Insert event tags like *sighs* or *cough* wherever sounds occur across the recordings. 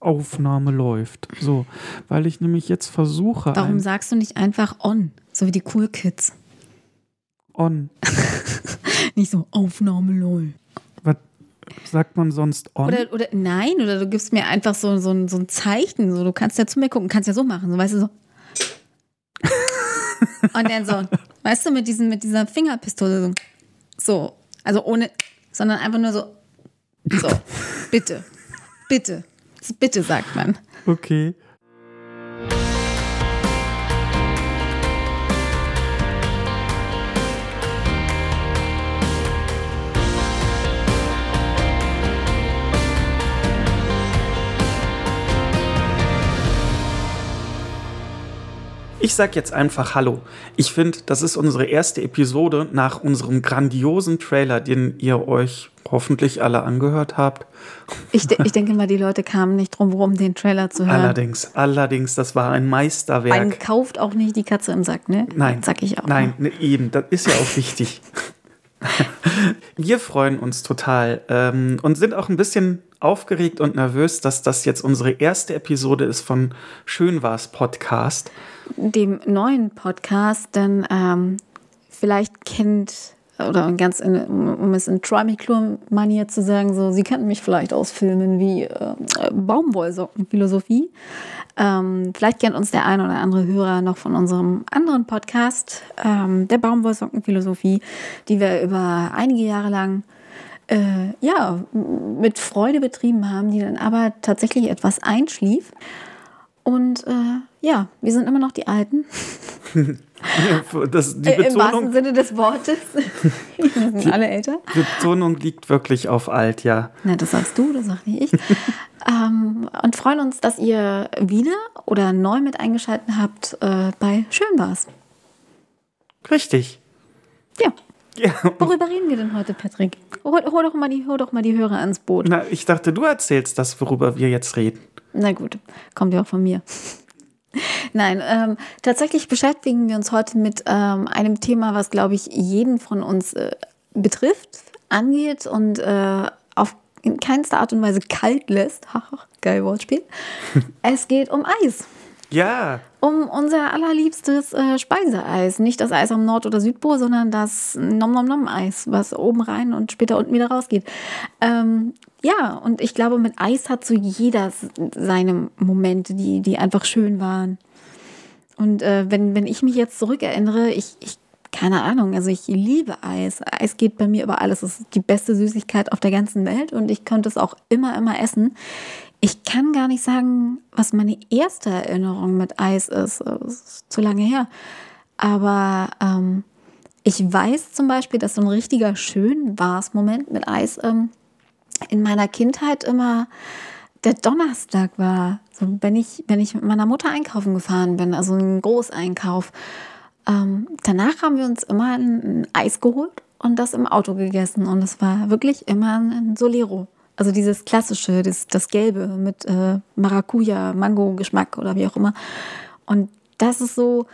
Aufnahme läuft. So, weil ich nämlich jetzt versuche. Warum sagst du nicht einfach on? So wie die Cool Kids. on? *laughs* Nicht so Aufnahme läuft. Was sagt man sonst on? Oder, oder nein, oder du gibst mir einfach so, so, ein- so ein Zeichen. So, du kannst ja zu mir gucken, kannst ja so machen, so weißt du so. *laughs* Und dann so, weißt du, mit, diesen, mit dieser Fingerpistole so. So. Also ohne, sondern einfach nur so. So. Bitte. Bitte. Bitte sagt man. okay. Ich sag jetzt einfach Hallo. Ich finde, das ist unsere erste Episode nach unserem grandiosen Trailer, den ihr euch hoffentlich alle angehört habt. Ich, de ich denke mal, die Leute kamen nicht drum herum, den Trailer zu hören. Allerdings, allerdings, das war ein Meisterwerk. Man kauft auch nicht die Katze im Sack, ne? Nein. Sag ich auch. Nein, ne, eben, das ist ja auch wichtig. *laughs* Wir freuen uns total ähm, und sind auch ein bisschen aufgeregt und nervös, dass das jetzt unsere erste Episode ist von Schön war's Podcast. dem neuen Podcast, denn ähm, vielleicht kennt, oder ganz in, um es in Troy McClure-Manier zu sagen, so, Sie kennen mich vielleicht aus Filmen wie äh, Baumwollsockenphilosophie. Ähm, vielleicht kennt uns der ein oder andere Hörer noch von unserem anderen Podcast, ähm, der Baumwollsockenphilosophie, die wir über einige Jahre lang äh, ja, mit Freude betrieben haben, die dann aber tatsächlich etwas einschlief. Und äh, ja, wir sind immer noch die Alten. *laughs* *laughs* Das, Äh, Im wahrsten Betonung, Sinne des Wortes. *laughs* wir sind alle älter. die Betonung liegt wirklich auf alt, ja. Na, das sagst du, das sag nicht ich. *laughs* ähm, und freuen uns, dass ihr wieder oder neu mit eingeschaltet habt äh, bei Schön war's. Richtig. Ja. Ja. Worüber reden wir denn heute, Patrick? Hol, hol, doch mal die, hol doch mal die Hörer ans Boot. Na, ich dachte, du erzählst das, worüber wir jetzt reden. Na gut, kommt ja auch von mir. Nein, ähm, tatsächlich beschäftigen wir uns heute mit ähm, einem Thema, was, glaube ich, jeden von uns äh, betrifft, angeht und äh, auf in keinster Art und Weise kalt lässt. *laughs* Geil Wortspiel. *laughs* es geht um Eis. Ja, Um unser allerliebstes äh, Speiseeis. Nicht das Eis am Nord- oder Südpol, sondern das Nom-Nom-Nom-Eis, was oben rein und später unten wieder rausgeht. Ähm, ja, und ich glaube, mit Eis hat so jeder seine Momente, die, die einfach schön waren. Und äh, wenn, wenn ich mich jetzt zurückerinnere, ich, ich, keine Ahnung, also ich liebe Eis. Eis geht bei mir über alles. Es ist die beste Süßigkeit auf der ganzen Welt und ich könnte es auch immer, immer essen. Ich kann gar nicht sagen, was meine erste Erinnerung mit Eis ist. Es ist zu lange her. Aber ähm, ich weiß zum Beispiel, dass so ein richtiger schön war's Moment mit Eis ähm, in meiner Kindheit immer der Donnerstag war. So, wenn, ich, wenn ich mit meiner Mutter einkaufen gefahren bin, also ein Großeinkauf. Ähm, danach haben wir uns immer ein, ein Eis geholt und das im Auto gegessen. Und es war wirklich immer ein Solero. Also dieses klassische, das, das Gelbe mit äh, Maracuja, Mango-Geschmack oder wie auch immer. Und das ist so,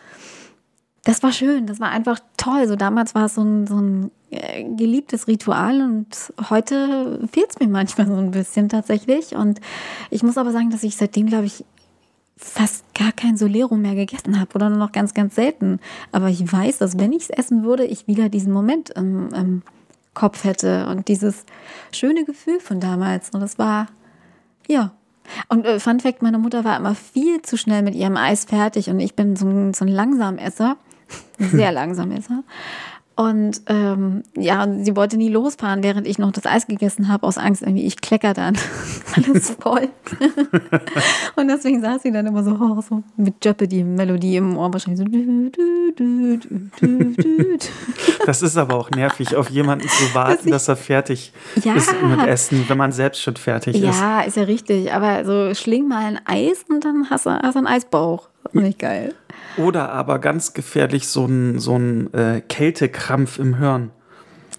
das war schön, das war einfach toll. So damals war es so ein, so ein äh, geliebtes Ritual und heute fehlt es mir manchmal so ein bisschen tatsächlich. Und ich muss aber sagen, dass ich seitdem, glaube ich, fast gar kein Solero mehr gegessen habe oder nur noch ganz, ganz selten. Aber ich weiß, dass wenn ich es essen würde, ich wieder diesen Moment im, im Kopf hätte und dieses schöne Gefühl von damals. Und das war, ja. Und äh, Fun Fact, meine Mutter war immer viel zu schnell mit ihrem Eis fertig und ich bin so ein, so ein Langsamesser, sehr Langsamesser. Und ähm, ja, sie wollte nie losfahren, während ich noch das Eis gegessen habe, aus Angst, irgendwie, ich klecker dann *laughs* alles voll. *laughs* und deswegen saß sie dann immer so, oh, so mit Jeopardy-Melodie im Ohr, wahrscheinlich so. dü, dü, dü, dü, dü, dü. das ist aber auch nervig, auf jemanden zu warten, dass er fertig Ja. ist mit Essen, wenn man selbst schon fertig ist. Ja, ist ja richtig. Aber so schling mal ein Eis und dann hast du, hast du einen Eisbauch. Nicht geil. Oder aber ganz gefährlich so ein, so ein äh, Kältekrampf im Hirn.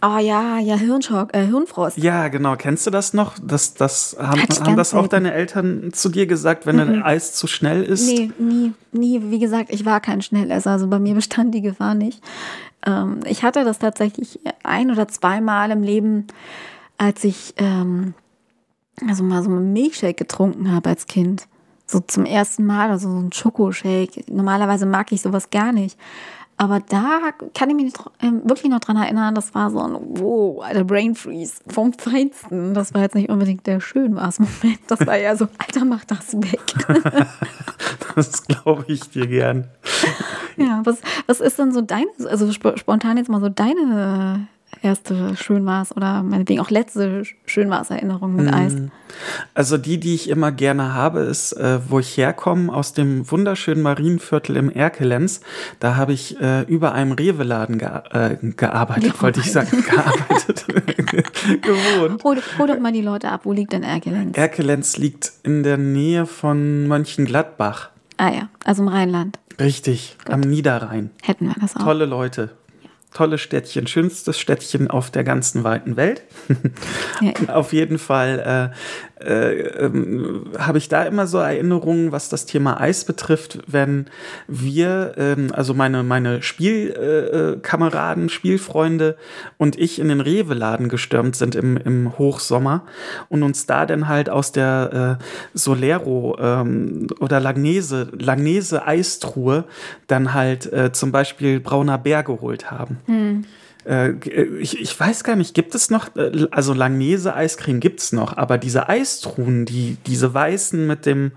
Oh ja, ja, Hirnschock, äh, Hirnfrost. Ja, genau. Kennst du das noch? Das, das haben, haben das auch selten. deine Eltern zu dir gesagt, wenn ein Eis zu schnell ist? Nee, nie, nie. Wie gesagt, ich war kein Schnellesser. Also bei mir bestand die Gefahr nicht. Ähm, ich hatte das tatsächlich ein oder zweimal im Leben, als ich ähm, also mal so einen Milchshake getrunken habe als Kind. So zum ersten Mal, also so ein Schokoshake. Normalerweise mag ich sowas gar nicht. Aber da kann ich mich äh, wirklich noch dran erinnern, das war so ein, wow, alter Brain Freeze vom Feinsten. Das war jetzt nicht unbedingt der Schönwas-Moment. Das war eher so, Alter, mach das weg. *laughs* das glaube ich dir gern. Ja, was, was ist denn so deine, also spontan jetzt mal so deine erste Schönmaß oder meinetwegen auch letzte Schönmaß-Erinnerung mit Eis? Mm. Also die, die ich immer gerne habe, ist, äh, wo ich herkomme, aus dem wunderschönen Marienviertel im Erkelenz. Da habe ich äh, über einem Rewe-Laden ge äh, gearbeitet, wollte ich sagen, *laughs* gearbeitet, *laughs* gewohnt. Hol, hol, doch mal die Leute ab, wo liegt denn Erkelenz? Erkelenz liegt in der Nähe von Mönchengladbach. Ah ja, also im Rheinland. Richtig, Gut. am Niederrhein. Hätten wir das auch. Tolle Leute tolles Städtchen, schönstes Städtchen auf der ganzen weiten Welt. ja. *laughs* Auf jeden Fall äh, äh, habe ich da immer so Erinnerungen, was das Thema Eis betrifft, wenn wir, ähm, also meine, meine Spielkameraden, äh, Spielfreunde und ich in den Rewe-Laden gestürmt sind im, im Hochsommer und uns da dann halt aus der äh, Solero ähm, oder Langnese, Langnese Eistruhe dann halt äh, zum Beispiel brauner Bär geholt haben. Hm. Äh, ich, ich, weiß gar nicht, gibt es noch, äh, also Langnese-Eiscreme gibt es noch, aber diese Eistruhen, die, diese weißen mit dem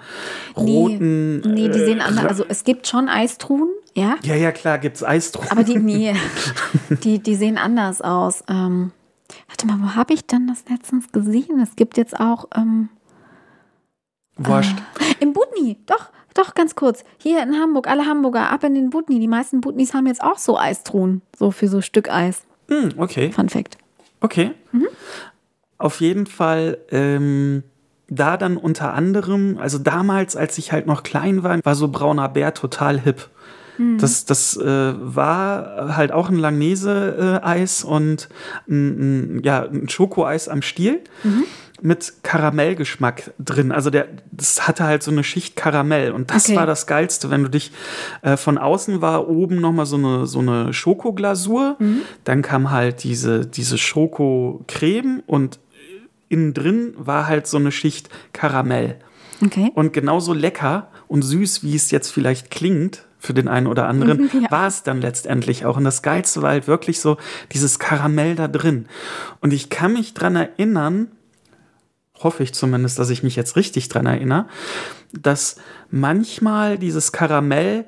roten. Nee, nee die sehen äh, anders. Also es gibt schon Eistruhen, ja? Ja, ja, klar, gibt es Eistruhen. Aber die, nee, *laughs* die, die sehen anders aus. Ähm, warte mal, wo habe ich denn das letztens gesehen? Es gibt jetzt auch. Ähm, Wurscht. Äh, Im Budni, doch. Doch, ganz kurz. Hier in Hamburg, alle Hamburger, ab in den Butni. Die meisten Butnis haben jetzt auch so Eistruhen. So für so Stück Eis. Mm, okay. Fun Fact. Okay. Mhm. Auf jeden Fall, ähm, da dann unter anderem, also damals, als ich halt noch klein war, war so brauner Bär total hip. Mhm. Das, das äh, war halt auch ein Langnese-Eis und ein, ein, ja, ein Schokoeis am Stiel. Mhm mit Karamellgeschmack drin. Also der, das hatte halt so eine Schicht Karamell. Und das okay. war das Geilste, wenn du dich äh, von außen war oben nochmal so eine, so eine Schokoglasur. Mhm. Dann kam halt diese, diese Schokocreme und innen drin war halt so eine Schicht Karamell. Okay. Und genauso lecker und süß, wie es jetzt vielleicht klingt, für den einen oder anderen, *laughs* ja. war es dann letztendlich auch. Und das Geilste war halt wirklich so dieses Karamell da drin. Und ich kann mich dran erinnern, hoffe ich zumindest, dass ich mich jetzt richtig dran erinnere, dass manchmal dieses Karamell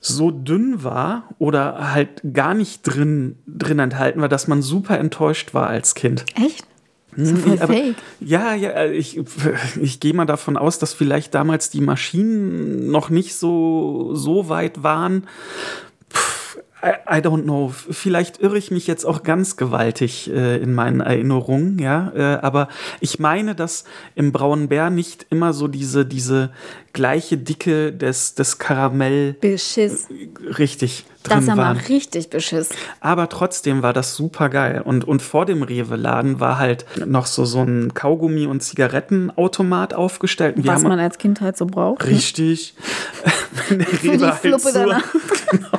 so dünn war oder halt gar nicht drin, drin enthalten war, dass man super enttäuscht war als Kind. Echt? So voll aber, fake. Ja, ja, äh, ich, ich gehe mal davon aus, dass vielleicht damals die Maschinen noch nicht so, so weit waren I, don't know. Vielleicht irre ich mich jetzt auch ganz gewaltig äh, in meinen Erinnerungen, ja. Äh, aber ich meine, dass im Braunen Bär nicht immer so diese, diese gleiche Dicke des, des Karamell. Beschiss. Äh, richtig. Drin das war richtig beschiss. Aber trotzdem war das super geil. Und, und vor dem Rewe-Laden war halt noch so, so ein Kaugummi- und Zigarettenautomat aufgestellt. Was man als Kind halt so braucht. Ne? Richtig. *laughs* Wenn der Rewe halt so, *laughs* genau.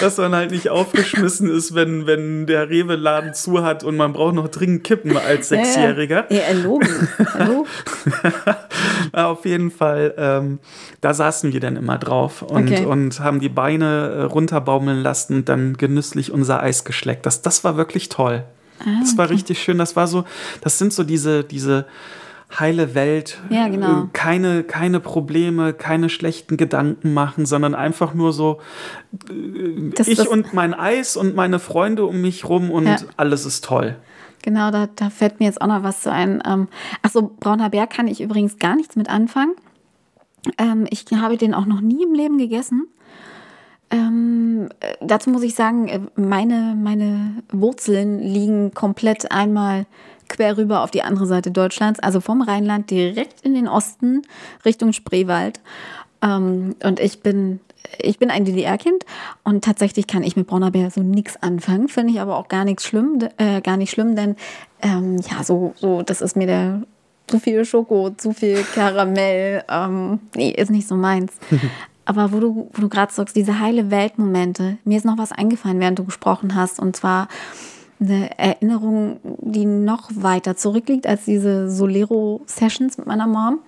Dass man halt nicht aufgeschmissen ist, wenn, wenn der Rewe-Laden zu hat und man braucht noch dringend Kippen als Sechsjähriger. Ja, erlogen. Hallo? *laughs* Auf jeden Fall, ähm, da saßen wir dann immer drauf und, okay. und haben die Beine äh, runterbaumeln lassen und dann genüsslich unser Eis geschleckt. Das, das war wirklich toll. Ah, das war richtig schön. Das war so, das sind so diese, diese heile Welt, ja, genau. Äh, keine, keine Probleme, keine schlechten Gedanken machen, sondern einfach nur so äh, das, ich das, und mein Eis und meine Freunde um mich rum und ja. alles ist toll. Genau, da, da fällt mir jetzt auch noch was zu ein. Ähm, Achso, brauner Bär kann ich übrigens gar nichts mit anfangen. Ähm, ich habe den auch noch nie im Leben gegessen. Ähm, äh, dazu muss ich sagen, meine, meine Wurzeln liegen komplett einmal quer rüber auf die andere Seite Deutschlands, also vom Rheinland direkt in den Osten Richtung Spreewald. Ähm, und ich bin ich bin ein DDR-Kind und tatsächlich kann ich mit Brauner Bär so nichts anfangen, finde ich aber auch gar nichts schlimm, äh, gar nicht schlimm, denn ähm, ja, so, so, das ist mir der zu viel Schoko, zu viel Karamell, ähm, nee, ist nicht so meins. *laughs* aber wo du, wo du gerade sagst, diese heile Weltmomente, mir ist noch was eingefallen, während du gesprochen hast, und zwar eine Erinnerung, die noch weiter zurückliegt als diese Solero-Sessions mit meiner Mom.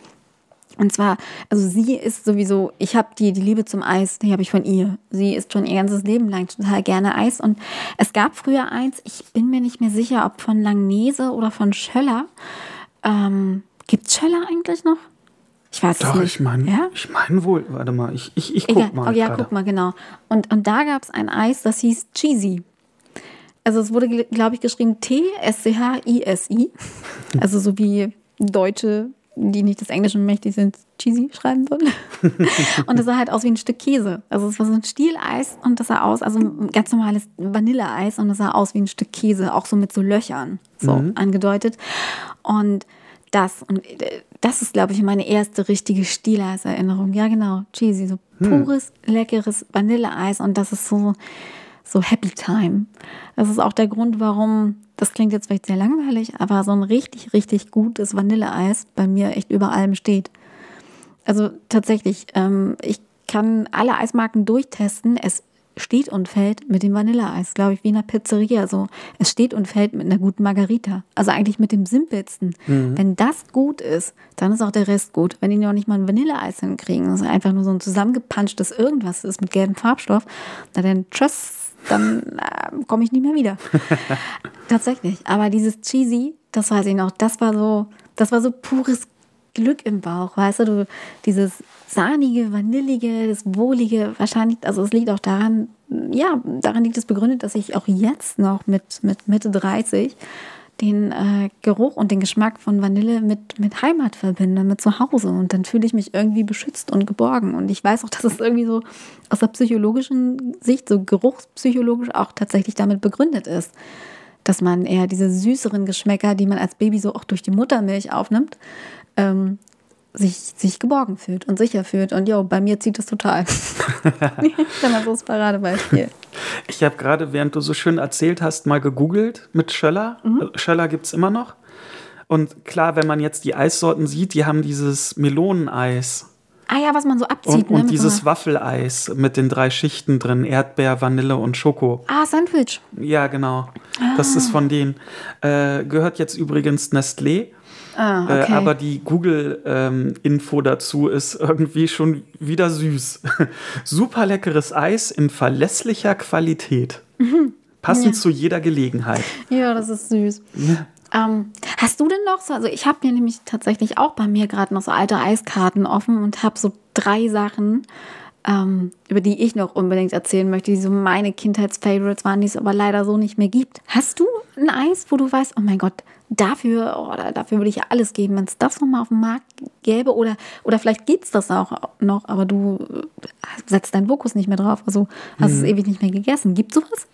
Und zwar, also sie ist sowieso, ich habe die, die Liebe zum Eis, die habe ich von ihr. Sie isst schon ihr ganzes Leben lang total gerne Eis. Und es gab früher eins, ich bin mir nicht mehr sicher, ob von Langnese oder von Schöller. Ähm, Gibt es Schöller eigentlich noch? Ich weiß Doch, es nicht. ich meine Ja? ich mein wohl. Warte mal, ich, ich, ich Egal. guck mal. oh, ja, gerade. guck mal, genau. Und, und da gab es ein Eis, das hieß Cheesy. Also es wurde, glaube ich, geschrieben T-S-C-H-I-S-I. Also so wie Deutsche, die nicht des Englischen mächtig sind, Cheesy schreiben würden. *laughs* und das sah halt aus wie ein Stück Käse. Also es war so ein Stieleis und das sah aus, also ein ganz normales Vanilleeis und das sah aus wie ein Stück Käse, auch so mit so Löchern, so angedeutet. Und das, und äh, das ist, glaube ich, meine erste richtige Stieleisererinnerung. Ja, genau, cheesy, so pures, leckeres Vanilleeis und das ist so, so Happy Time. Das ist auch der Grund, warum, das klingt jetzt vielleicht sehr langweilig, aber so ein richtig, richtig gutes Vanilleeis bei mir echt über allem steht. Also tatsächlich, ähm, ich kann alle Eismarken durchtesten. Es steht und fällt mit dem Vanilleeis, glaube ich, wie in einer Pizzeria. So, es steht und fällt mit einer guten Margarita. Also eigentlich mit dem simpelsten. Wenn das gut ist, dann ist auch der Rest gut. Wenn die noch nicht mal ein Vanilleeis hinkriegen, das ist einfach nur so ein zusammengepanschtes irgendwas ist mit gelbem Farbstoff, na dann tschüss, dann äh, komme ich nicht mehr wieder. *laughs* Tatsächlich. Aber dieses Cheesy, das weiß ich noch, das war so, das war so pures Glück im Bauch, weißt du, du dieses sahnige, vanillige, das wohlige, wahrscheinlich, also es liegt auch daran, ja, daran liegt es begründet, dass ich auch jetzt noch mit, mit Mitte 30 den äh, Geruch und den Geschmack von Vanille mit, mit Heimat verbinde, mit Zuhause. Und dann fühle ich mich irgendwie beschützt und geborgen. Und ich weiß auch, dass es irgendwie so aus der psychologischen Sicht, so geruchspsychologisch auch tatsächlich damit begründet ist dass man eher diese süßeren Geschmäcker, die man als Baby so auch durch die Muttermilch aufnimmt, ähm, sich, sich geborgen fühlt und sicher fühlt. Und jo, bei mir zieht das total. *laughs* Dann mal so das Paradebeispiel. Ich habe gerade, während du so schön erzählt hast, mal gegoogelt mit Schöller. Mhm. Schöller gibt es immer noch. Und klar, wenn man jetzt die Eissorten sieht, die haben dieses Meloneneis Ah ja, was man so abzieht, und, ne? und so dieses einer- Waffeleis mit den drei Schichten drin: Erdbeer, Vanille und Schoko. Ah, Sandwich. Ja, genau. Das ist von denen. Äh, gehört jetzt übrigens Nestlé. Ah, okay. Äh, aber die Google-Info dazu ist irgendwie schon wieder süß. *laughs* Super leckeres Eis in verlässlicher Qualität. *laughs* Passend Ja. zu jeder Gelegenheit. ja, das ist süß. Ja. Ähm, hast du denn noch so, also ich habe mir nämlich tatsächlich auch bei mir gerade noch so alte Eiskarten offen und habe so drei Sachen, ähm, über die ich noch unbedingt erzählen möchte, die so meine Kindheitsfavorites waren, die es aber leider so nicht mehr gibt. Hast du ein Eis, wo du weißt, oh mein Gott, dafür, oh, da- dafür würde ich ja alles geben, wenn es das nochmal auf dem Markt gäbe oder, oder vielleicht gibt es das auch noch, aber du äh, setzt deinen Fokus nicht mehr drauf, also hast Mhm. es ewig nicht mehr gegessen. Gibt sowas?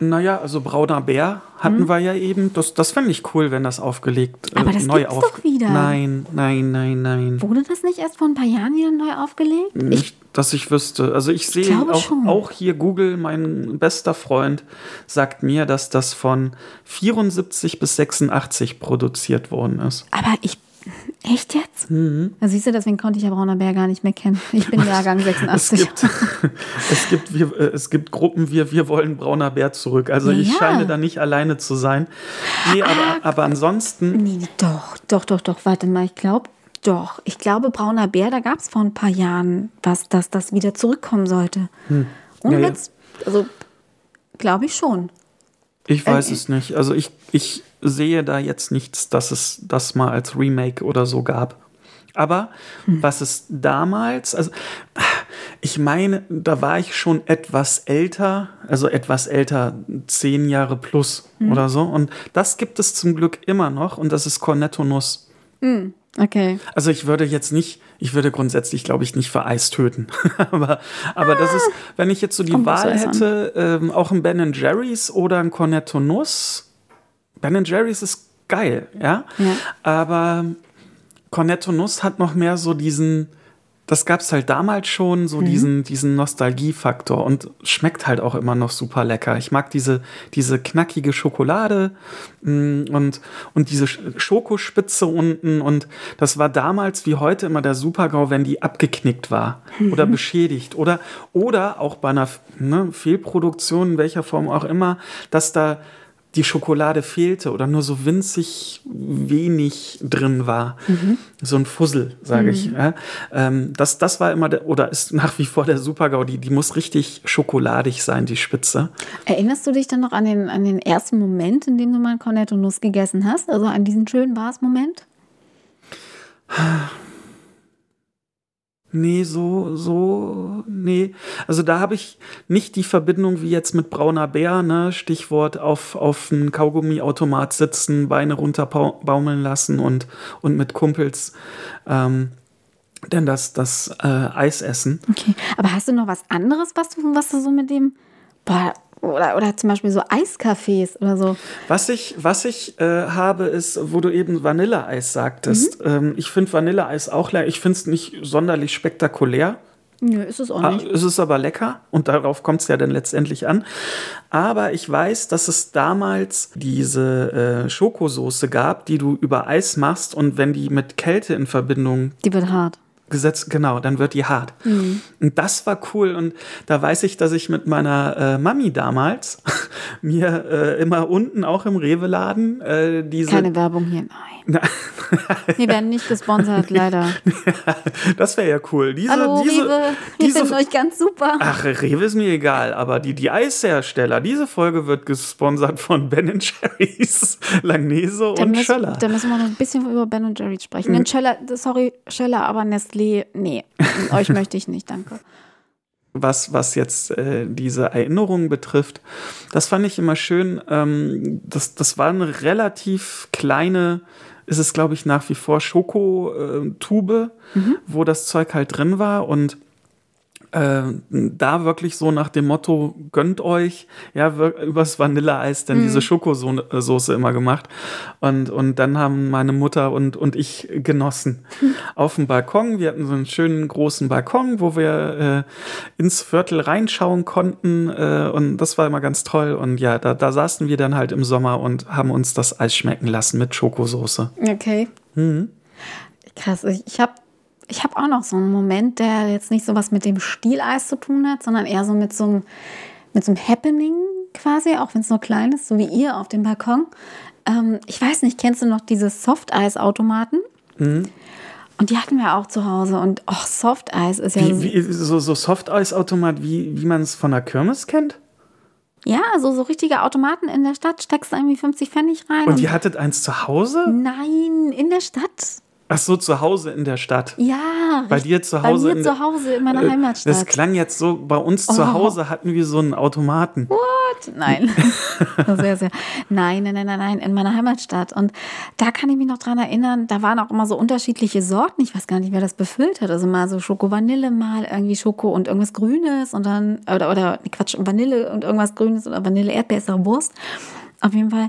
Naja, also brauner Bär hatten wir ja eben. Das, das fände ich cool, wenn das aufgelegt äh. Aber das neu gibt's doch wieder. Nein, nein, nein, nein. Wurde das nicht erst vor ein paar Jahren wieder neu aufgelegt? Ich, Nicht, dass ich wüsste. Also ich sehe auch, auch hier Google, mein bester Freund, sagt mir, dass das von 74 bis 86 produziert worden ist. aber ich. *laughs* Echt jetzt? Mhm. Da siehst du, deswegen konnte ich ja Brauner Bär gar nicht mehr kennen. Ich bin *laughs* Jahrgang Es 86. gibt, *laughs* es gibt, wir, äh, es gibt Gruppen, wir, wir wollen brauner Bär zurück. Also ich Ja. scheine da nicht alleine zu sein. Nee, aber, aber ansonsten, Nee, doch, doch, doch, doch. Warte mal, ich glaube, doch. Ich glaube, Brauner Bär, da gab es vor ein paar Jahren was, dass das wieder zurückkommen sollte. Und Hm. Ja, ja. jetzt, also, glaube ich schon. Ich weiß äh, es nicht. Also ich, ich sehe da jetzt nichts, dass es das mal als Remake oder so gab. Aber Hm. was es damals, also ich meine, da war ich schon etwas älter, also etwas älter, zehn Jahre plus Hm. oder so. Und das gibt es zum Glück immer noch und das ist Cornetto Nuss. Okay. Also ich würde jetzt nicht, ich würde grundsätzlich, glaube ich, nicht für Eis töten. *laughs* aber, aber das ist, wenn ich jetzt so die Wahl hätte, ähm, auch ein Ben Jerry's oder ein Cornetto Nuss. Ben Jerry's ist geil, ja. Ja. Aber Cornetto Nuss hat noch mehr so diesen, das gab es halt damals schon, Mhm. so diesen, diesen Nostalgiefaktor und schmeckt halt auch immer noch super lecker. Ich mag diese, diese knackige Schokolade mm, und, und diese Sch- Schokospitze unten und das war damals wie heute immer der Supergau, wenn die abgeknickt war oder beschädigt oder, oder auch bei einer ne, Fehlproduktion, in welcher Form auch immer, dass da die Schokolade fehlte oder nur so winzig wenig drin war. So ein Fussel, sage ich. Ja. Ähm, das, das war immer, der, oder ist nach wie vor der Super-GAU. Die, die muss richtig schokoladig sein, die Spitze. Erinnerst du dich dann noch an den, an den ersten Moment, in dem du mal Cornetto Nuss gegessen hast? Also an diesen schönen Bars-Moment? *sighs* Nee, so, so, nee. Also da habe ich nicht die Verbindung wie jetzt mit brauner Bär, ne? Stichwort auf, auf einen Kaugummiautomat sitzen, Beine runterbaumeln lassen und, und mit Kumpels ähm, denn das, das äh, Eis essen. Okay, aber hast du noch was anderes, was du, was du so mit dem, boah, oder, oder zum Beispiel so Eiscafés oder so. Was ich, was ich äh, habe, ist, wo du eben Vanilleeis sagtest. Mhm. Ähm, ich finde Vanilleeis auch lecker. Ich finde es nicht sonderlich spektakulär. Nö, ist es auch Ah, nicht. Es ist aber lecker und darauf kommt es ja dann letztendlich an. Aber ich weiß, dass es damals diese äh, Schokosoße gab, die du über Eis machst und wenn die mit Kälte in Verbindung Die wird hart. Gesetzt, genau, dann wird die hart. Und das war cool. Und da weiß ich, dass ich mit meiner äh, Mami damals *laughs* mir äh, immer unten auch im Rewe-Laden äh, diese. Keine Werbung hier, nein. *laughs* *laughs* Wir werden nicht gesponsert, leider. *laughs* das wäre ja cool. Diese, Hallo, diese, Rewe, wir diese, finden euch ganz super. Ach, Rewe ist mir egal, aber die, die Eishersteller, diese Folge wird gesponsert von Ben Jerry's, *laughs* Langnese Da und müssen, Schöller. da müssen wir noch ein bisschen über Ben und Jerry sprechen. Denn Schöller, sorry, Schöller, aber Nestlé, nee, euch möchte ich nicht, danke. was, was jetzt äh, diese Erinnerungen betrifft, das fand ich immer schön. Ähm, das, das war eine relativ kleine, ist es glaube ich nach wie vor Schokotube, wo das Zeug halt drin war. Und äh, da wirklich so nach dem Motto, gönnt euch, ja, übers Vanilleeis dann diese Schokosoße immer gemacht. Und, und dann haben meine Mutter und, und ich genossen. *laughs* Auf dem Balkon, wir hatten so einen schönen großen Balkon, wo wir äh, ins Viertel reinschauen konnten. Äh, und das war immer ganz toll. Und ja, da, da saßen wir dann halt im Sommer und haben uns das Eis schmecken lassen mit Schokosoße. Okay. Krass, ich, ich habe ich hab auch noch so einen Moment, der jetzt nicht so was mit dem Stieleis zu tun hat, sondern eher so mit so einem, mit so einem Happening quasi, auch wenn es nur klein ist, so wie ihr auf dem Balkon. Ähm, ich weiß nicht, kennst du noch diese Softeis-Automaten? Und die hatten wir auch zu Hause. Und oh, Softeis ist ja. Wie, wie, so, so Softeisautomat, wie, wie man es von der Kirmes kennt? Ja, so, so richtige Automaten in der Stadt, steckst irgendwie 50 Pfennig rein. Und ihr hattet eins zu Hause? Nein, in der Stadt. Ach so, zu Hause in der Stadt. Ja, Bei dir zu Hause Bei mir zu Hause in meiner Äh, Heimatstadt. Das klang jetzt so, bei uns zu Oh. Hause hatten wir so einen Automaten. Nein. *laughs* sehr, sehr. Nein, nein, nein, nein, nein, in meiner Heimatstadt. Und da kann ich mich noch dran erinnern, da waren auch immer so unterschiedliche Sorten. Ich weiß gar nicht, wer das befüllt hat. Also mal so Schoko-Vanille, mal irgendwie Schoko und irgendwas Grünes und dann, oder, oder Quatsch, Vanille und irgendwas Grünes oder Vanille-Erdbeer ist auch Wurst. Auf jeden Fall,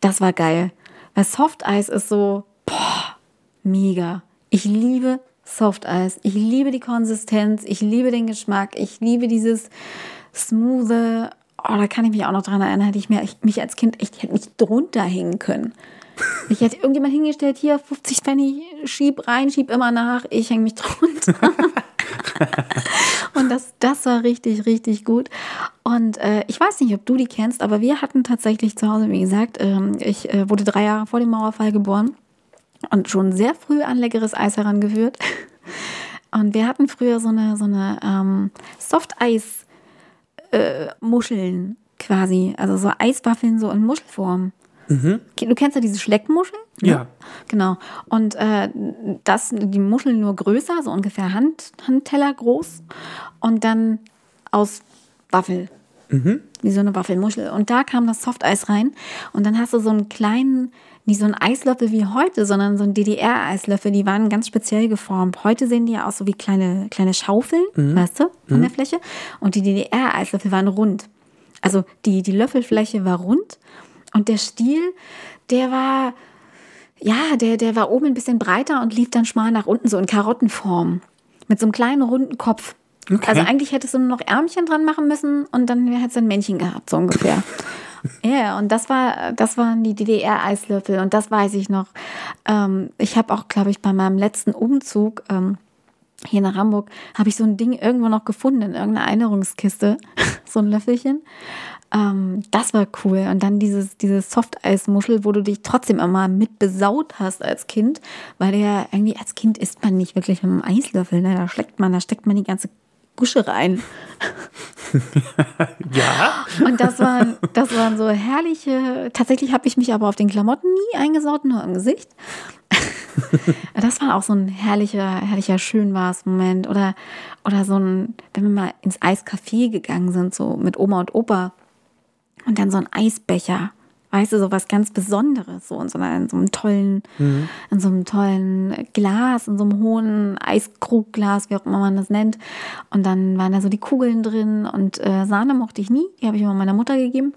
das war geil. Weil Softeis ist so, boah, mega. Ich liebe Softeis. Ich liebe die Konsistenz. Ich liebe den Geschmack. Ich liebe dieses smooth. Oh, da kann ich mich auch noch dran erinnern, hätte ich ich, mich als Kind, ich hätte mich drunter hängen können. Ich hätte irgendjemand hingestellt, hier 50 Pfennig, schieb rein, schieb immer nach, ich hänge mich drunter. Und das, das war richtig, richtig gut. Und äh, ich weiß nicht, ob du die kennst, aber wir hatten tatsächlich zu Hause, wie gesagt, ähm, ich äh, wurde drei Jahre vor dem Mauerfall geboren und schon sehr früh an leckeres Eis herangeführt. Und wir hatten früher so eine, so eine ähm, Softeis-Muscheln quasi, also so Eiswaffeln so in Muschelform. Du kennst ja diese Schleckmuscheln? Ja. Genau. Und äh, das, die Muscheln nur größer, so ungefähr Hand, Handteller groß. Und dann aus Waffel. Wie so eine Waffelmuschel. Und da kam das Softeis rein. Und dann hast du so einen kleinen, nicht so einen Eislöffel wie heute, sondern so einen DDR-Eislöffel. Die waren ganz speziell geformt. Heute sehen die ja aus so wie kleine, kleine Schaufeln, weißt du, von der Fläche. Und die DDR-Eislöffel waren rund. Also die, die Löffelfläche war rund. Und der Stiel, der war, ja, der, der war oben ein bisschen breiter und lief dann schmal nach unten, so in Karottenform. Mit so einem kleinen runden Kopf. Okay. Also eigentlich hättest du nur noch Ärmchen dran machen müssen und dann hättest du ein Männchen gehabt, so ungefähr. *laughs* Ja, und das war, das waren die DDR-Eislöffel und das weiß ich noch. Ähm, ich habe auch, glaube ich, bei meinem letzten Umzug ähm, hier nach Hamburg, habe ich so ein Ding irgendwo noch gefunden in irgendeiner Erinnerungskiste. *laughs* so ein Löffelchen. Ähm, das war cool. Und dann dieses, dieses Softeismuschel, wo du dich trotzdem immer mit besaut hast als Kind, weil ja irgendwie als Kind isst man nicht wirklich mit einem Eislöffel. Ne? Da schlägt man, da steckt man die ganze Gusche rein. *laughs* ja. Und das waren, das waren so herrliche. Tatsächlich habe ich mich aber auf den Klamotten nie eingesaut, nur im Gesicht. *laughs* das war auch so ein herrlicher, herrlicher Schönwars-Moment. Oder, oder so ein, wenn wir mal ins Eiscafé gegangen sind, so mit Oma und Opa. Und dann so ein Eisbecher weißt du, so was ganz Besonderes, so in so, einer, in so einem tollen, mhm. in so einem tollen Glas, in so einem hohen Eiskrugglas, wie auch immer man das nennt. Und dann waren da so die Kugeln drin und äh, Sahne mochte ich nie, die habe ich immer meiner Mutter gegeben.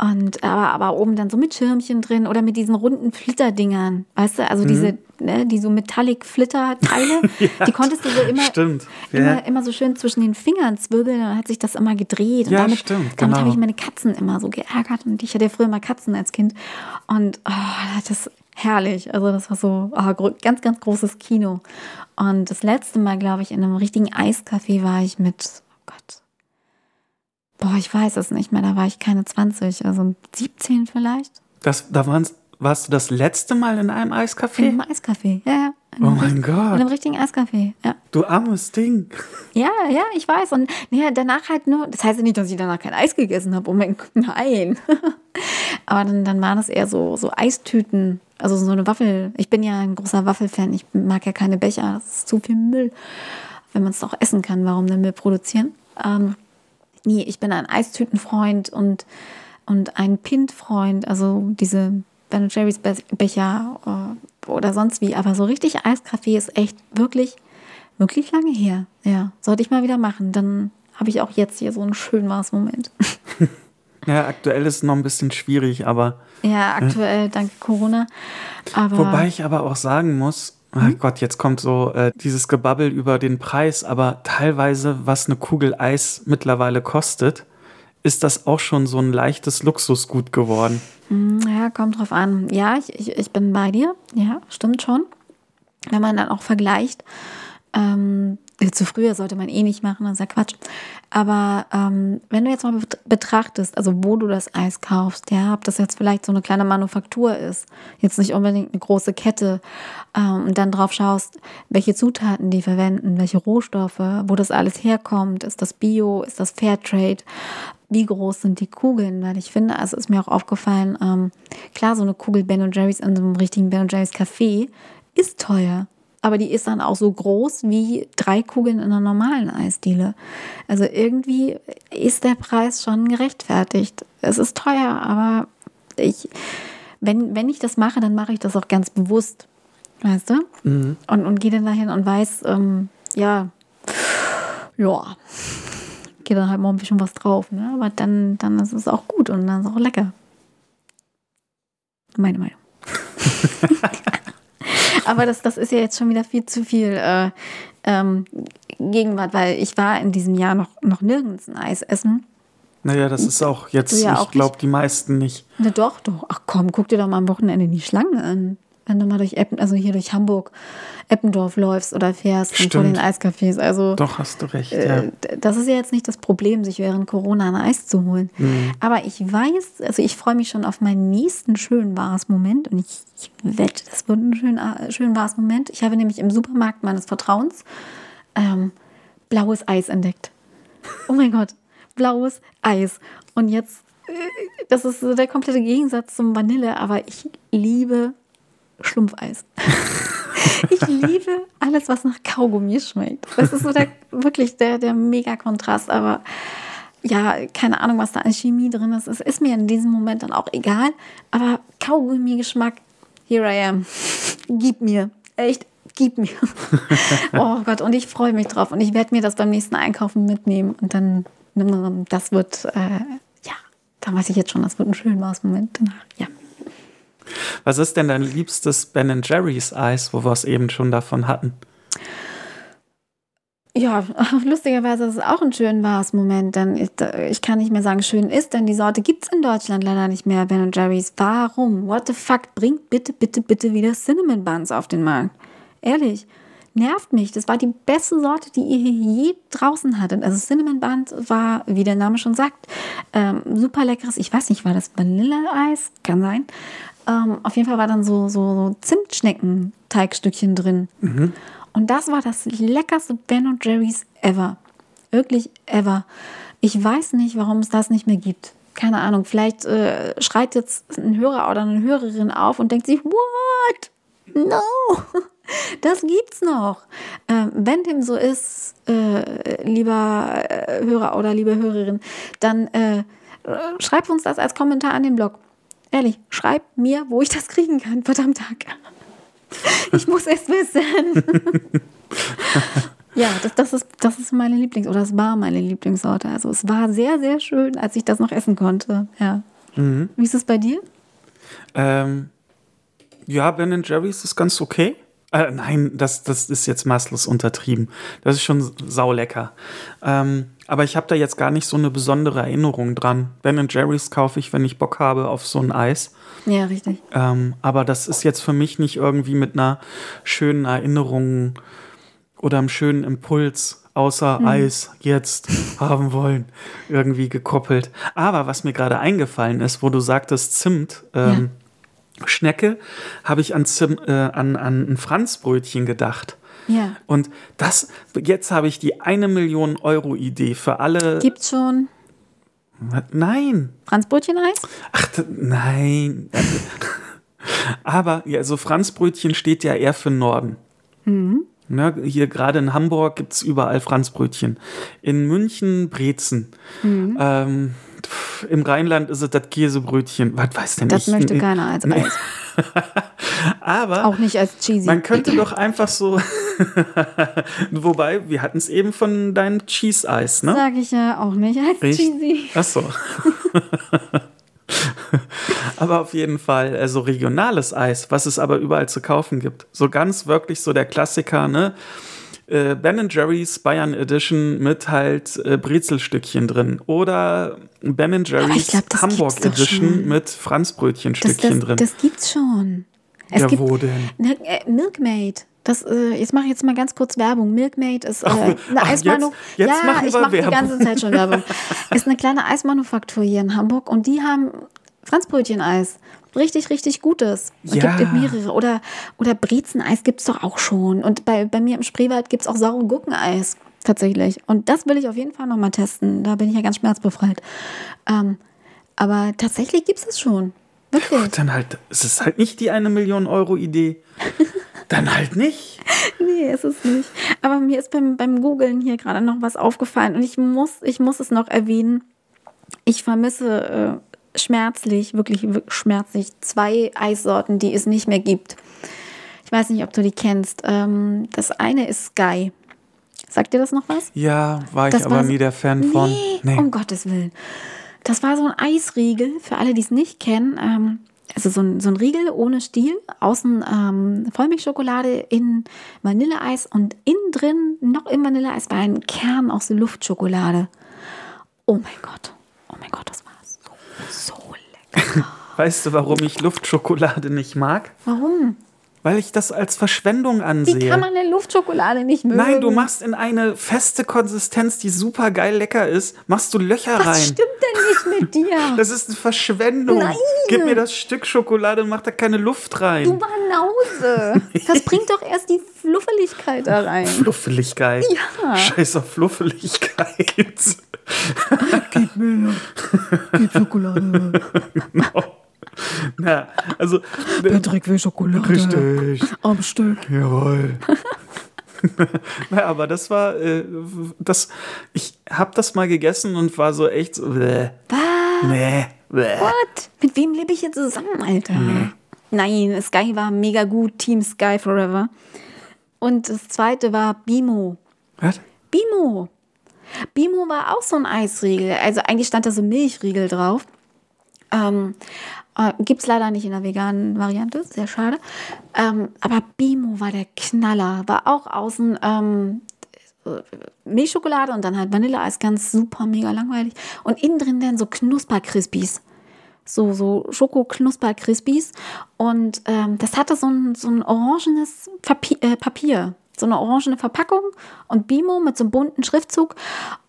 Und aber, aber oben dann so mit Schirmchen drin oder mit diesen runden Flitterdingern, weißt du, also mhm. diese, ne, die so Metallic Flitter-Teile, *laughs* ja, die konntest du so immer, stimmt. immer, ja. immer so schön zwischen den Fingern zwirbeln und dann hat sich das immer gedreht. Und ja, damit, stimmt, damit genau. habe ich meine Katzen immer so geärgert und ich hatte ja früher mal Katzen als Kind. Und oh, das ist herrlich. Also das war so oh, ganz, ganz großes Kino. Und das letzte Mal, glaube ich, in einem richtigen Eiscafé war ich mit, oh Gott, Boah, ich weiß es nicht mehr. Da war ich keine 20, also 17 vielleicht. Das, da waren's, warst du das letzte Mal in einem Eiscafé? In einem Eiscafé, ja, ja. Oh mein Gott. In einem richtigen Eiscafé, ja. Du armes Ding. Ja, ja, ich weiß. Und ja, danach halt nur, das heißt ja nicht, dass ich danach kein Eis gegessen habe. Oh mein Gott, nein. *laughs* Aber dann, dann waren es eher so, so Eistüten, also so eine Waffel. Ich bin ja ein großer Waffelfan. Ich mag ja keine Becher. Das ist zu viel Müll. Wenn man es doch essen kann, warum denn Müll produzieren? Ähm, nee, ich bin ein Eistütenfreund und, und ein Pintfreund, also diese Ben Jerry's Becher äh, oder sonst wie. Aber so richtig Eiskaffee ist echt wirklich, wirklich lange her. Ja, sollte ich mal wieder machen. Dann habe ich auch jetzt hier so einen schönen Maßmoment. *laughs* Ja, aktuell ist es noch ein bisschen schwierig, aber. Ja, aktuell, äh, danke Corona. Aber wobei ich aber auch sagen muss, Oh hm? Gott, jetzt kommt so äh, dieses Gebabbel über den Preis, aber teilweise, was eine Kugel Eis mittlerweile kostet, ist das auch schon so ein leichtes Luxusgut geworden. Hm, ja, kommt drauf an. Ja, ich, ich, ich bin bei dir. Ja, stimmt schon. Wenn man dann auch vergleicht, ähm, zu früher sollte man eh nicht machen, das ist ja Quatsch. Aber ähm, wenn du jetzt mal betrachtest, also wo du das Eis kaufst, ja, ob das jetzt vielleicht so eine kleine Manufaktur ist, jetzt nicht unbedingt eine große Kette, ähm, und dann drauf schaust, welche Zutaten die verwenden, welche Rohstoffe, wo das alles herkommt, ist das Bio, ist das Fairtrade, wie groß sind die Kugeln, weil ich finde, also ist mir auch aufgefallen, ähm, klar, so eine Kugel Ben Jerry's in so einem richtigen Ben Jerry's Café ist teuer aber die ist dann auch so groß wie drei Kugeln in einer normalen Eisdiele. Also irgendwie ist der Preis schon gerechtfertigt. Es ist teuer, aber ich, wenn, wenn ich das mache, dann mache ich das auch ganz bewusst. Weißt du? Mhm. Und, und gehe dann dahin und weiß, ähm, ja, ja, geht dann halt mal ein bisschen was drauf. Ne? Aber dann, dann ist es auch gut und dann ist es auch lecker. Meine Meinung. *laughs* Aber das, das ist ja jetzt schon wieder viel zu viel äh, ähm, Gegenwart, weil ich war in diesem Jahr noch, noch nirgends ein Eis essen. Naja, das ist auch jetzt, ja ich glaube, die meisten nicht. Na doch, doch. Ach komm, guck dir doch mal am Wochenende die Schlange an wenn du mal durch Eppen, also hier durch Hamburg, Eppendorf läufst oder fährst Stimmt. vor den Eiscafés. Also doch hast du recht. Äh, ja. das ist ja jetzt nicht das Problem, sich während Corona ein Eis zu holen. Mhm. Aber ich weiß, also ich freue mich schon auf meinen nächsten schönen Moment und ich, ich wette, das wird ein schön, schön Moment. Ich habe nämlich im Supermarkt meines Vertrauens ähm, blaues Eis entdeckt. Oh mein Gott, blaues Eis. Und jetzt äh, das ist der komplette Gegensatz zum Vanille, aber ich liebe Schlumpfeis. *laughs* ich liebe alles, was nach Kaugummi schmeckt. Das ist so der, wirklich der, der Mega-Kontrast, aber ja, keine Ahnung, was da an Chemie drin ist. Es ist mir in diesem Moment dann auch egal, aber Kaugummi-Geschmack, here I am. Gib mir. Echt, gib mir. *laughs* oh Gott, und ich freue mich drauf und ich werde mir das beim nächsten Einkaufen mitnehmen und dann, das wird, äh, ja, da weiß ich jetzt schon, das wird ein schöner Moment danach, ja. Was ist denn dein liebstes Ben Jerry's Eis, wo wir es eben schon davon hatten? Ja, *laughs* lustigerweise ist es auch ein schön wahres Moment, denn ich, ich, kann nicht mehr sagen, schön ist, denn die Sorte gibt es in Deutschland leider nicht mehr, Ben Jerry's. Warum? What the fuck? Bringt bitte, bitte, bitte wieder Cinnamon Buns auf den Markt. Ehrlich. nervt mich. Das war die beste Sorte, die ihr je draußen hattet. Also Cinnamon Band war, wie der Name schon sagt, ähm, super leckeres. Ich weiß nicht, war das Vanilleeis? Kann sein. Ähm, auf jeden Fall war dann so, so, so Zimtschnecken-Teigstückchen drin. Und das war das leckerste Ben Jerry's ever. Wirklich ever. Ich weiß nicht, warum es das nicht mehr gibt. Keine Ahnung. Vielleicht äh, schreit jetzt ein Hörer oder eine Hörerin auf und denkt sich, what? No, *laughs* das gibt's noch. Ähm, wenn dem so ist, äh, lieber äh, Hörer oder liebe Hörerin, dann äh, schreib uns das als Kommentar an den Blog. Ehrlich, schreib mir, wo ich das kriegen kann. Verdammt Tag. Ich muss es wissen. *laughs* ja, das, das, ist, das ist meine Lieblings- oder das war meine Lieblingssorte. Also es war sehr, sehr schön, als ich das noch essen konnte. Ja. Wie ist es bei dir? Ähm, ja, Ben Jerry's ist ganz okay. Äh, nein, das, das ist jetzt maßlos untertrieben. Das ist schon saulecker. Ähm, aber ich habe da jetzt gar nicht so eine besondere Erinnerung dran. Ben Jerry's kaufe ich, wenn ich Bock habe auf so ein Eis. Ja, richtig. Ähm, aber das ist jetzt für mich nicht irgendwie mit einer schönen Erinnerung oder einem schönen Impuls außer Eis jetzt haben wollen, irgendwie gekoppelt. Aber was mir gerade eingefallen ist, wo du sagtest Zimt, ähm, Schnecke, habe ich an, Zim, äh, an, an ein Franzbrötchen gedacht. Ja. Und das, jetzt habe ich die eine Million Euro Idee für alle. Gibt's schon? Nein. Franzbrötchen-Eis? Ach, nein. *laughs* Aber ja, so Franzbrötchen steht ja eher für Norden. Ne, hier gerade in Hamburg gibt es überall Franzbrötchen. In München Brezen. Ähm, pf, Im Rheinland ist es das Käsebrötchen. Was weiß denn Das ich? möchte keiner als Eis. *laughs* Aber Auch nicht als Cheesy. man könnte doch einfach so. *laughs* Wobei, wir hatten es eben von deinem Cheese-Eis, ne? Sag ich ja auch nicht als Richtig. Cheesy. Ach so. *laughs* aber auf jeden Fall so regionales Eis, was es aber überall zu kaufen gibt. So ganz wirklich so der Klassiker, ne? Äh, ben Jerry's Bayern Edition mit halt äh, Brezelstückchen drin. Oder Ben Jerry's glaub, Hamburg Edition mit Franzbrötchenstückchen das, drin. das gibt's schon. Es ja, gibt wo denn? Ne, äh, Milkmaid. Das, äh, jetzt mache ich jetzt mal ganz kurz Werbung. Milkmaid ist äh, eine ach, Eismanu. jetzt- jetzt ja, machen ich wir mache die ganze Zeit schon Werbung. *laughs* ist eine kleine Eismanufaktur hier in Hamburg und die haben Franzbrötchen-Eis. Richtig, richtig gutes. Es Ja. gibt mehrere. Oder, oder Brezeneis gibt es doch auch schon. Und bei, bei mir im Spreewald gibt es auch saure Gurkeneis. Tatsächlich. Und das will ich auf jeden Fall nochmal testen. Da bin ich ja ganz schmerzbefreit. Ähm, aber tatsächlich gibt es es schon. Wirklich. Dann halt, es ist halt nicht die eine Million Euro Idee. *laughs* Dann halt nicht. Nee, ist es nicht. Aber mir ist beim, beim Googlen hier gerade noch was aufgefallen und ich muss, ich muss es noch erwähnen. Ich vermisse äh, schmerzlich, wirklich, wirklich schmerzlich, zwei Eissorten, die es nicht mehr gibt. Ich weiß nicht, ob du die kennst. Ähm, das eine ist Sky. Sagt dir das noch was? Ja, war ich Das aber war so- nie der Fan von. Nee, um Gottes Willen. Das war so ein Eisriegel, für alle, die es nicht kennen. Ähm, also so ein, so ein Riegel ohne Stiel, außen ähm, Vollmilchschokolade, innen Vanilleeis und innen drin noch im Vanilleeis war ein Kern aus Luftschokolade. Oh mein Gott, oh mein Gott, das war so, lecker. Weißt du, warum ich Luftschokolade nicht mag? Warum? Weil ich das als Verschwendung Wie ansehe. kann man denn Luftschokolade nicht mögen? Nein, du machst in eine feste Konsistenz, die super geil lecker ist, machst du Löcher Was rein. stimmt denn nicht mit *laughs* dir? Das ist eine Verschwendung. Nein. Gib mir das Stück Schokolade und mach da keine Luft rein. Du Banause. Das bringt doch erst die Fluffeligkeit da rein. Fluffeligkeit. Ja. Scheiß auf Fluffeligkeit. Gib Schokolade. Na, also, Patrick will Schokolade. richtig. Am Stück. Jawohl. *laughs* Na, aber das war, äh, das, ich hab das mal gegessen und war so echt so, bäh, Was? nee, bäh. What? Mit wem lebe ich hier zusammen, Alter? Nein, Sky war mega gut. Team Sky Forever. Und das zweite war Bimo. Was? Bimo. Bimo war auch so ein Eisriegel. Also eigentlich stand da so Milchriegel drauf. Ähm, äh, Gibt es leider nicht in der veganen Variante, sehr schade. Ähm, aber Bimo war der Knaller. War auch außen ähm, äh, Milchschokolade und dann halt Vanilleeis, ganz super, mega langweilig. Und innen drin dann so Knusper-Crispies. So, so Schoko-Knusper-Crispies. Und ähm, das hatte so ein, so ein orangenes Papier, äh, Papier. So eine orangene Verpackung und Bimo mit so einem bunten Schriftzug.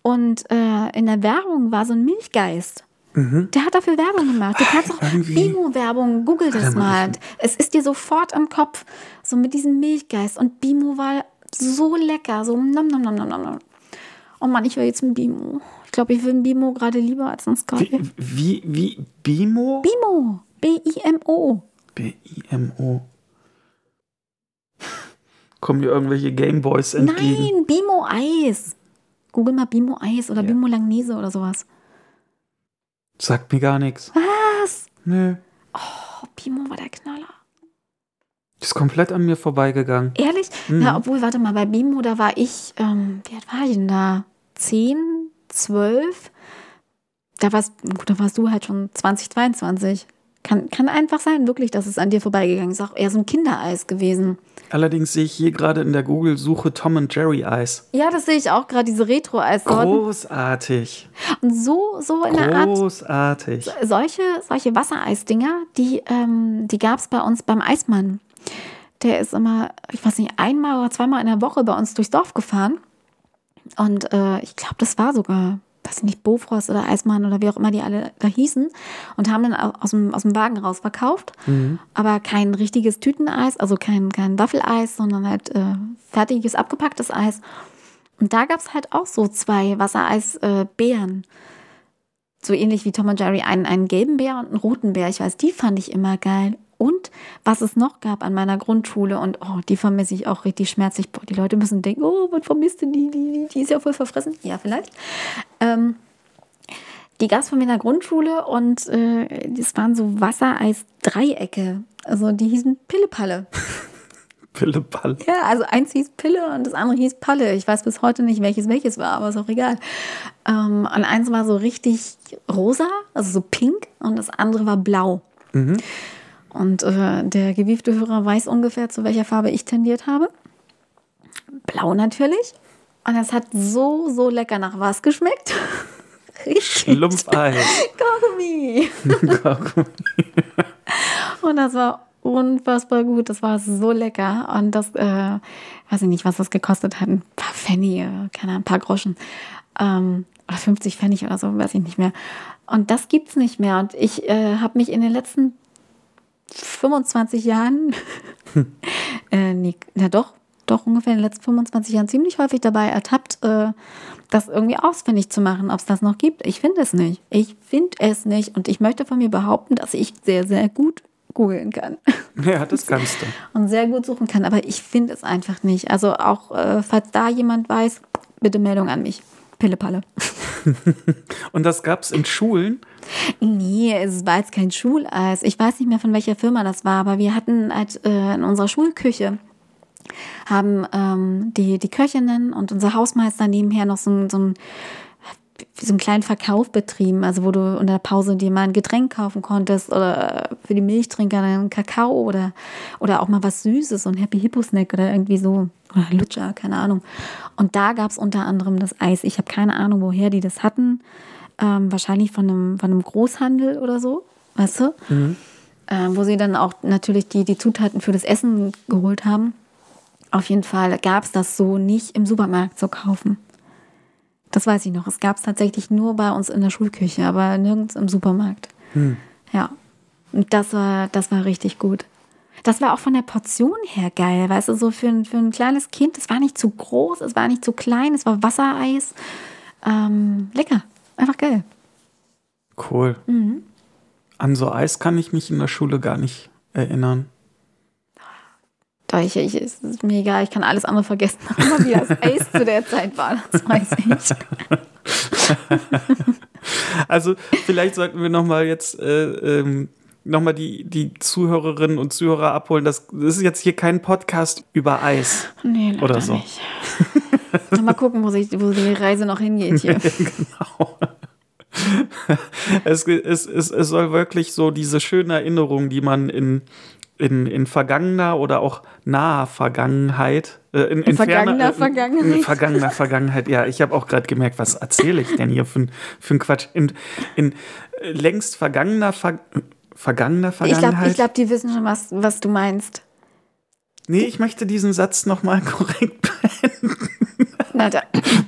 Und äh, in der Werbung war so ein Milchgeist. Der hat dafür Werbung gemacht. Du kannst auch Bimo-Werbung, google das mal. Es ist dir sofort am Kopf, so mit diesem Milchgeist. Und Bimo war so lecker, so nom nom nom nom nom. Oh Mann, ich will jetzt ein Bimo. Ich glaube, ich will ein Bimo gerade lieber als ein Scorpion. Wie, wie, wie Bimo? Bimo. B-I-M-O. B-I-M-O. Kommen dir irgendwelche Gameboys entgegen? Nein, Bimo Eis. Google mal Bimo Eis oder Bimo Langnese oder sowas. Sagt mir gar nichts. Was? Nö. Oh, Bimo war der Knaller. Ist komplett an mir vorbeigegangen. Ehrlich? Ja, obwohl, warte mal, bei Bimo, da war ich, ähm, wie alt war ich denn da? Zehn, zwölf? Da warst, gut, da warst du halt schon 2022. Kann, kann einfach sein, wirklich, dass es an dir vorbeigegangen ist. Auch eher so ein Kindereis gewesen. Allerdings sehe ich hier gerade in der Google-Suche Tom and Jerry Eis. Ja, das sehe ich auch gerade, diese Retro-Eissorten. Großartig. Und so, so in der Art, Großartig. solche, solche Wassereisdinger, die, ähm, die gab es bei uns beim Eismann. Der ist immer, ich weiß nicht, einmal oder zweimal in der Woche bei uns durchs Dorf gefahren. Und äh, ich glaube, das war sogar, weiß ich nicht, Bofrost oder Eismann oder wie auch immer die alle da hießen. Und haben dann au- aus dem, aus dem Wagen raus verkauft. Aber kein richtiges Tüteneis, also kein, kein Waffeleis, sondern halt äh, fertiges, abgepacktes Eis. Und da gab es halt auch so zwei Wassereis-Beeren so ähnlich wie Tom und Jerry, einen, einen gelben Bär und einen roten Bär. Ich weiß, die fand ich immer geil. Und was es noch gab an meiner Grundschule, und oh, die vermisse ich auch richtig schmerzlich. Boah, die Leute müssen denken, oh, was vermisst denn die? Die, die, ist ja voll verfressen. Ja, vielleicht. Ähm, die gab es von mir in der Grundschule und äh, das waren so Wassereis-Dreiecke. Also die hießen Pillepalle. *laughs* Pilleball. Ja, also eins hieß Pille und das andere hieß Palle. Ich weiß bis heute nicht, welches welches war, aber ist auch egal. Ähm, und eins war so richtig rosa, also so pink, und das andere war blau. Und äh, der gewiefte Hörer weiß ungefähr, zu welcher Farbe ich tendiert habe. Blau natürlich. Und es hat so, so lecker nach was geschmeckt. *laughs* Richtig. Lumpfeis. *laughs* Kaugummi. *laughs* Und das war unfassbar gut. Das war so lecker. Und das, äh, weiß ich nicht, was das gekostet hat. Ein paar Pfennige, keine Ahnung, ein paar Groschen. Ähm, oder 50 Pfennig oder so, weiß ich nicht mehr. Und das gibt's nicht mehr. Und ich äh, habe mich in den letzten 25 Jahren, *laughs* äh, nee, na doch, doch ungefähr in den letzten 25 Jahren ziemlich häufig dabei ertappt, äh, das irgendwie ausfindig zu machen, ob es das noch gibt. Ich finde es nicht. Ich finde es nicht. Und ich möchte von mir behaupten, dass ich sehr, sehr gut googeln kann *laughs* Ja, das kannst du. und sehr gut suchen kann. Aber ich finde es einfach nicht. Also auch, äh, falls da jemand weiß, bitte Meldung an mich. Pillepalle. *laughs* Und das gab es in Schulen. Nee, es war jetzt kein Schuleis. Ich weiß nicht mehr, von welcher Firma das war, aber wir hatten halt äh, in unserer Schulküche haben ähm, die, die Köchinnen und unser Hausmeister nebenher noch so, so, ein, so einen kleinen Verkauf betrieben, also wo du in der Pause dir mal ein Getränk kaufen konntest oder für die Milchtrinker einen Kakao oder, oder auch mal was Süßes, so ein Happy Hippo Snack oder irgendwie so, oder Lutscher, keine Ahnung. Und da gab es unter anderem das Eis. Ich habe keine Ahnung, woher die das hatten. Ähm, wahrscheinlich von einem, von einem Großhandel oder so, weißt du? Ähm, wo sie dann auch natürlich die, die Zutaten für das Essen geholt haben. Auf jeden Fall gab es das so nicht im Supermarkt zu kaufen. Das weiß ich noch. Es gab es tatsächlich nur bei uns in der Schulküche, aber nirgends im Supermarkt. Ja. Und das war, das war richtig gut. Das war auch von der Portion her geil, weißt du, so für ein, für ein kleines Kind. Es war nicht zu groß, es war nicht zu klein, es war Wassereis. Ähm, lecker, einfach geil. Cool. Mhm. An so Eis kann ich mich in der Schule gar nicht erinnern. Doch, ich, ich, es ist mir egal, ich kann alles andere vergessen. *laughs* Aber wie das Eis zu der Zeit war, das weiß ich. *laughs* Also vielleicht sollten wir noch mal jetzt äh, ähm, noch mal die, die Zuhörerinnen und Zuhörer abholen. Das, das ist jetzt hier kein Podcast über Eis. Nee, leider Oder so. nicht. Mal gucken, wo, sich, wo die Reise noch hingeht hier. *laughs* genau. es, es, es, es soll wirklich so diese schönen Erinnerungen, die man in, in, in vergangener oder auch naher Vergangenheit, äh, in, in, vergangener ferner- Vergangenheit. in vergangener Vergangenheit, ja, ich habe auch gerade gemerkt, was erzähle ich denn hier für, ein- für ein Quatsch? In, in äh, längst vergangener Ver, vergangener Ich glaube, Vergangenheit. ich glaub, die wissen schon, was, was du meinst. Nee, ich möchte diesen Satz nochmal *laughs* korrekt beenden.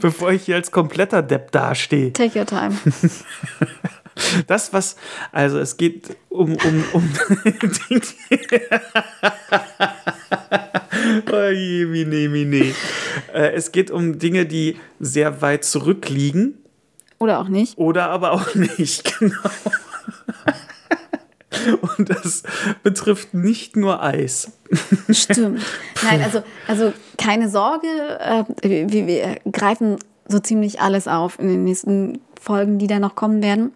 Bevor ich hier als kompletter Depp dastehe. take your time. *laughs* *laughs* Das, was, also es geht um, um, um *laughs* je, *laughs* mine, mine. Äh, Es geht um Dinge, die sehr weit zurückliegen Oder auch nicht. oder aber auch nicht, genau. Und das betrifft nicht nur Eis. Stimmt. Nein, also, also keine Sorge, äh, wir, wir greifen so ziemlich alles auf in den nächsten Folgen, die da noch kommen werden.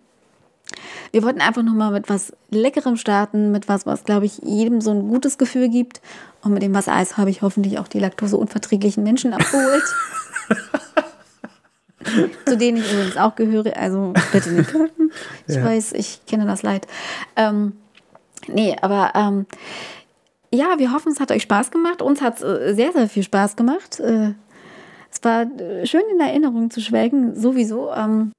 Wir wollten einfach nur mal mit was Leckerem starten, mit was, was, glaube ich, jedem so ein gutes Gefühl gibt. Und mit dem Wassereis habe ich hoffentlich auch die laktoseunverträglichen Menschen abgeholt. Zu denen ich übrigens auch gehöre. Also bitte nicht. Ich Ja. weiß, ich kenne das Leid. Ähm, nee, aber ähm, ja, wir hoffen, es hat euch Spaß gemacht. Uns hat es äh, sehr, sehr viel Spaß gemacht. Äh, es war äh, schön in Erinnerung zu schwelgen, sowieso. Ähm,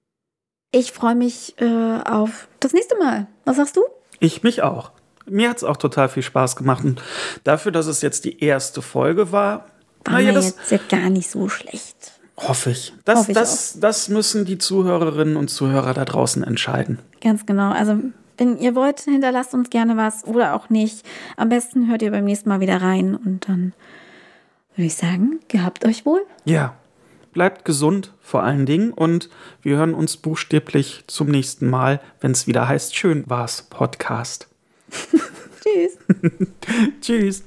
ich freue mich äh, auf das nächste Mal. Was sagst du? Ich mich auch. Mir hat es auch total viel Spaß gemacht. Und dafür, dass es jetzt die erste Folge war, War naja, mir das jetzt ja gar nicht so schlecht. hoffe ich. Das, Hoffe ich das, das müssen die Zuhörerinnen und Zuhörer da draußen entscheiden. Ganz genau. Also, wenn ihr wollt, hinterlasst uns gerne was oder auch nicht. Am besten hört ihr beim nächsten Mal wieder rein und dann würde ich sagen, gehabt euch wohl. Ja, bleibt gesund vor allen Dingen und wir hören uns buchstäblich zum nächsten Mal, wenn es wieder heißt Schön war's Podcast. *laughs* Tschüss. *laughs* Tschüss.